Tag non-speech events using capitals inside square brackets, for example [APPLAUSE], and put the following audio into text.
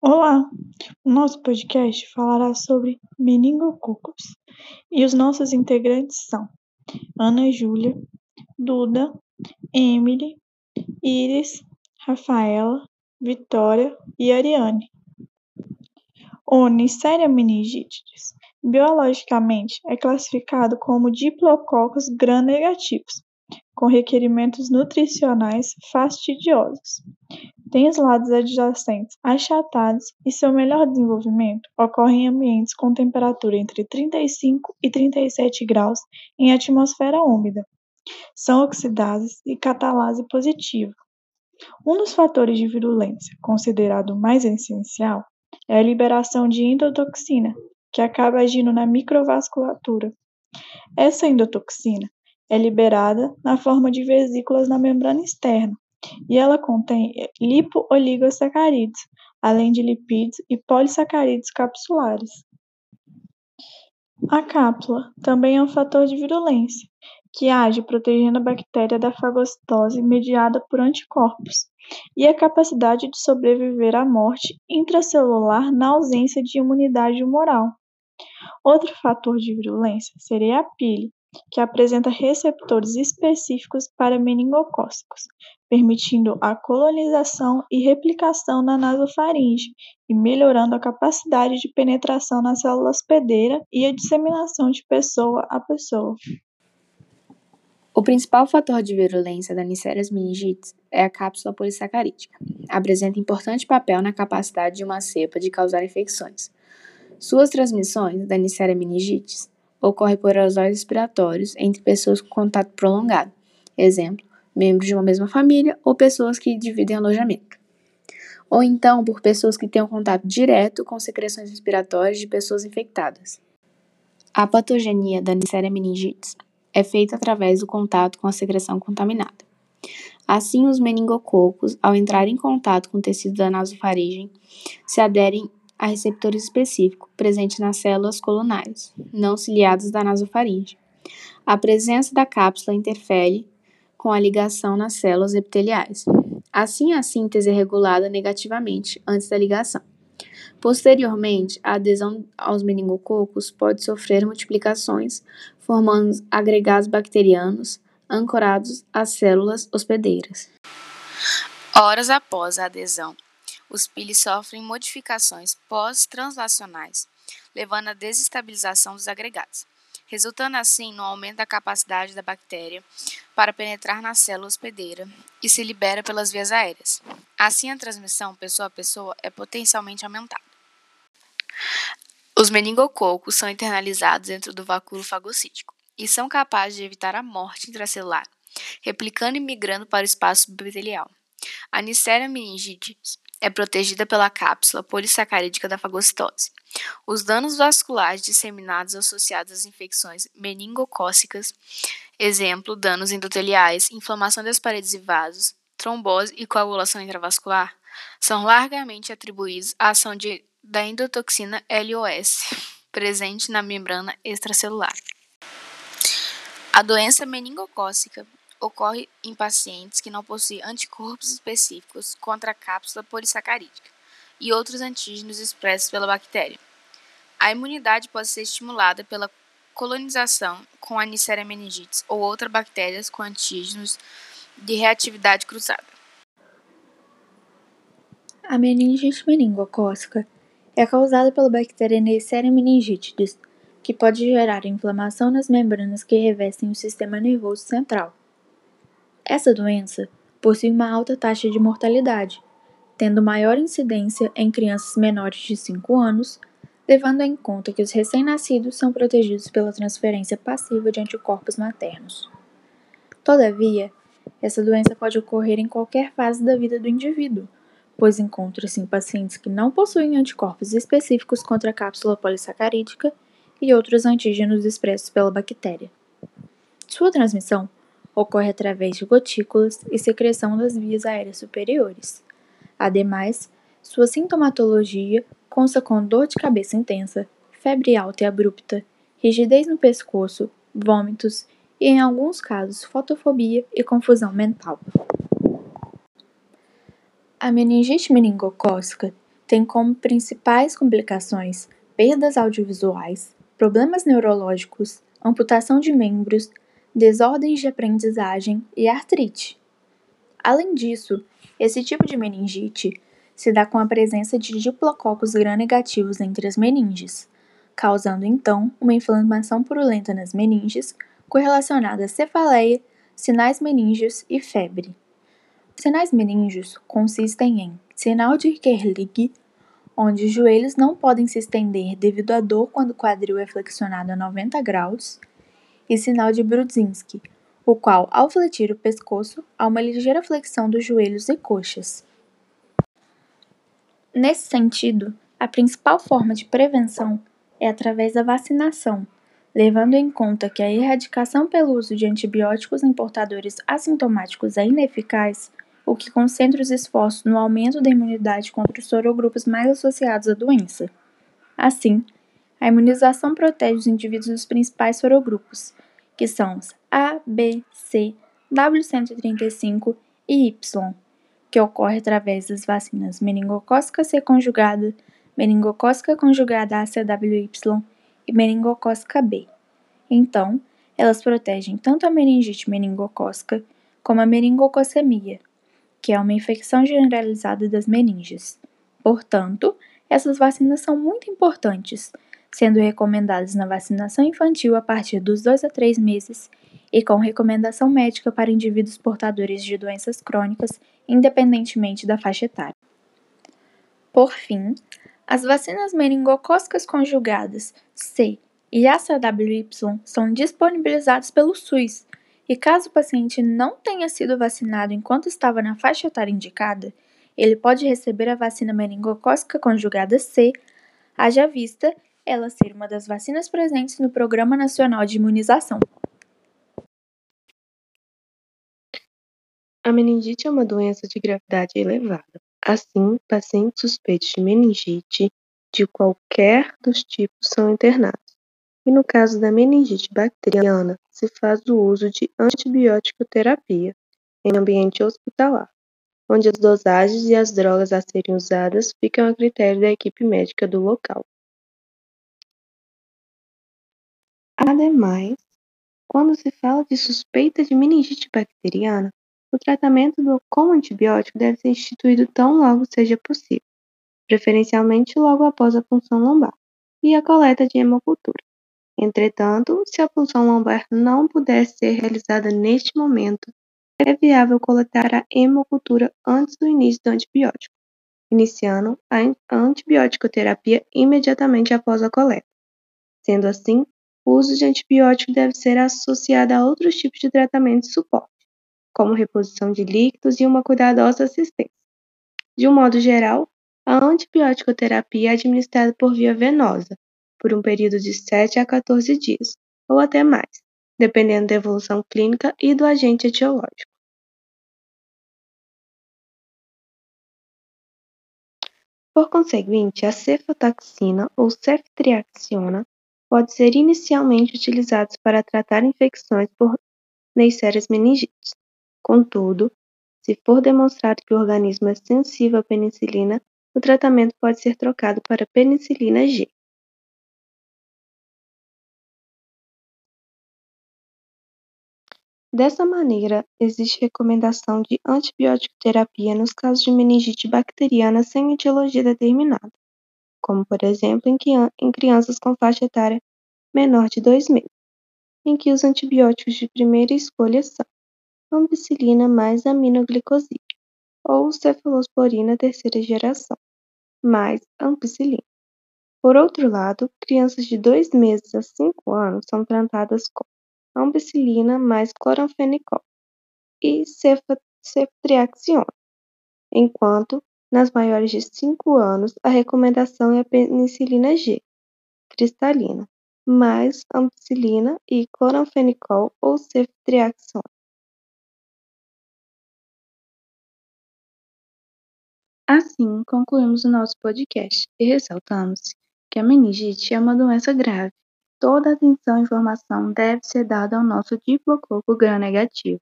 Olá! O nosso podcast falará sobre meningococos e os nossos integrantes são Ana Júlia, Duda, Emily, Iris, Rafaela, Vitória e Ariane. O Neisseria meningitidis biologicamente é classificado como diplococos gram-negativos, com requerimentos nutricionais fastidiosos. Tem os lados adjacentes achatados e seu melhor desenvolvimento ocorre em ambientes com temperatura entre 35 e 37 graus em atmosfera úmida. São oxidases e catalase positiva. Um dos fatores de virulência considerado mais essencial é a liberação de endotoxina, que acaba agindo na microvasculatura. Essa endotoxina é liberada na forma de vesículas na membrana externa e ela contém lipo-oligosacarídeos, além de lipídios e polissacarídeos capsulares. A cápsula também é um fator de virulência, que age protegendo a bactéria da fagocitose mediada por anticorpos e a capacidade de sobreviver à morte intracelular na ausência de imunidade humoral. Outro fator de virulência seria a pile, que apresenta receptores específicos para meningocócicos, permitindo a colonização e replicação na nasofaringe e melhorando a capacidade de penetração na célula hospedeira e a disseminação de pessoa a pessoa. O principal fator de virulência da Neisseria meningitis é a cápsula polissacarídica. Apresenta importante papel na capacidade de uma cepa de causar infecções. Suas transmissões da Neisseria meningitis ocorrem por aerosóis respiratórios entre pessoas com contato prolongado, exemplo, membros de uma mesma família ou pessoas que dividem alojamento. Ou então por pessoas que têm um contato direto com secreções respiratórias de pessoas infectadas. A patogenia da Neisseria meningitis é feita através do contato com a secreção contaminada. Assim, os meningococos, ao entrar em contato com o tecido da nasofaringem, se aderem a receptores específicos presentes nas células colunares, não ciliadas da nasofaringe. A presença da cápsula interfere com a ligação nas células epiteliais. Assim, a síntese é regulada negativamente antes da ligação. Posteriormente, a adesão aos meningococos pode sofrer multiplicações, formando agregados bacterianos ancorados às células hospedeiras. Horas após a adesão, os piles sofrem modificações pós-translacionais, levando à desestabilização dos agregados, resultando assim no aumento da capacidade da bactéria para penetrar na célula hospedeira e se libera pelas vias aéreas. Assim, a transmissão pessoa a pessoa é potencialmente aumentada. Os meningococos são internalizados dentro do vacúolo fagocítico e são capazes de evitar a morte intracelular, replicando e migrando para o espaço subepitelial. A Neisseria meningitidis é protegida pela cápsula polissacarídica da fagocitose. Os danos vasculares disseminados associados às infecções meningocócicas, exemplo, danos endoteliais, inflamação das paredes e vasos, trombose e coagulação intravascular, são largamente atribuídos à ação de da endotoxina LOS, [LAUGHS] presente na membrana extracelular. A doença meningocócica ocorre em pacientes que não possuem anticorpos específicos contra a cápsula polissacarídica e outros antígenos expressos pela bactéria. A imunidade pode ser estimulada pela colonização com a Neisseria meningitis ou outras bactérias com antígenos de reatividade cruzada. A meningite meningocócica é causada pela bactéria Neisseria meningitidis, que pode gerar inflamação nas membranas que revestem o sistema nervoso central. Essa doença possui uma alta taxa de mortalidade, tendo maior incidência em crianças menores de 5 anos, levando em conta que os recém-nascidos são protegidos pela transferência passiva de anticorpos maternos. Todavia, essa doença pode ocorrer em qualquer fase da vida do indivíduo, pois encontra-se em pacientes que não possuem anticorpos específicos contra a cápsula polissacarídica e outros antígenos expressos pela bactéria. Sua transmissão ocorre através de gotículas e secreção das vias aéreas superiores. Ademais, sua sintomatologia consta com dor de cabeça intensa, febre alta e abrupta, rigidez no pescoço, vômitos e, em alguns casos, fotofobia e confusão mental. A meningite meningocócica tem como principais complicações perdas audiovisuais, problemas neurológicos, amputação de membros, desordens de aprendizagem e artrite. Além disso, esse tipo de meningite se dá com a presença de diplococos gram-negativos entre as meninges, causando então uma inflamação purulenta nas meninges correlacionada a cefaleia, sinais meníngeos e febre. Sinais meníngeos consistem em sinal de Kerlig, onde os joelhos não podem se estender devido à dor quando o quadril é flexionado a 90 graus, e sinal de Brudzinski, o qual, ao fletir o pescoço, há uma ligeira flexão dos joelhos e coxas. Nesse sentido, a principal forma de prevenção é através da vacinação, levando em conta que a erradicação pelo uso de antibióticos em portadores assintomáticos é ineficaz o que concentra os esforços no aumento da imunidade contra os sorogrupos mais associados à doença. Assim, a imunização protege os indivíduos dos principais sorogrupos, que são os A, B, C, W135 e Y, que ocorre através das vacinas meningocócica C conjugada, meningocócica conjugada ACWY e meningocócica B. Então, elas protegem tanto a meningite meningocócica como a meningococemia, que é uma infecção generalizada das meninges. Portanto, essas vacinas são muito importantes, sendo recomendadas na vacinação infantil a partir dos 2 a 3 meses e com recomendação médica para indivíduos portadores de doenças crônicas, independentemente da faixa etária. Por fim, as vacinas meningocócicas conjugadas C e ACWY são disponibilizadas pelo SUS e caso o paciente não tenha sido vacinado enquanto estava na faixa etária indicada, ele pode receber a vacina meningocócica conjugada C, haja vista ela ser uma das vacinas presentes no Programa Nacional de Imunização. A meningite é uma doença de gravidade elevada. Assim, pacientes suspeitos de meningite de qualquer dos tipos são internados. E no caso da meningite bacteriana, se faz o uso de antibiótico terapia em ambiente hospitalar, onde as dosagens e as drogas a serem usadas ficam a critério da equipe médica do local. Ademais, quando se fala de suspeita de meningite bacteriana, o tratamento do, com antibiótico deve ser instituído tão logo seja possível, preferencialmente logo após a punção lombar e a coleta de hemocultura. Entretanto, se a punção lombar não puder ser realizada neste momento, é viável coletar a hemocultura antes do início do antibiótico, iniciando a antibiótico-terapia imediatamente após a coleta. Sendo assim, o uso de antibiótico deve ser associado a outros tipos de tratamento de suporte, como reposição de líquidos e uma cuidadosa assistência. De um modo geral, a antibiótico-terapia é administrada por via venosa, por um período de 7 a 14 dias, ou até mais, dependendo da evolução clínica e do agente etiológico. Por conseguinte, a cefotaxina ou ceftriaxona pode ser inicialmente utilizada para tratar infecções por Neisseria meningitis. Contudo, se for demonstrado que o organismo é sensível à penicilina, o tratamento pode ser trocado para penicilina G. Dessa maneira, existe recomendação de antibiótico-terapia nos casos de meningite bacteriana sem etiologia determinada, como, por exemplo, em crianças com faixa etária menor de 2 meses, em que os antibióticos de primeira escolha são ampicilina mais aminoglicoside ou cefalosporina terceira geração, mais ampicilina. Por outro lado, crianças de 2 meses a 5 anos são tratadas com ampicilina mais cloranfenicol e ceftriaxona, enquanto nas maiores de 5 anos a recomendação é a penicilina G cristalina, mais ampicilina e cloranfenicol ou ceftriaxona. Assim, concluímos o nosso podcast e ressaltamos que a meningite é uma doença grave Toda atenção e informação deve ser dada ao nosso diplococo gram negativo.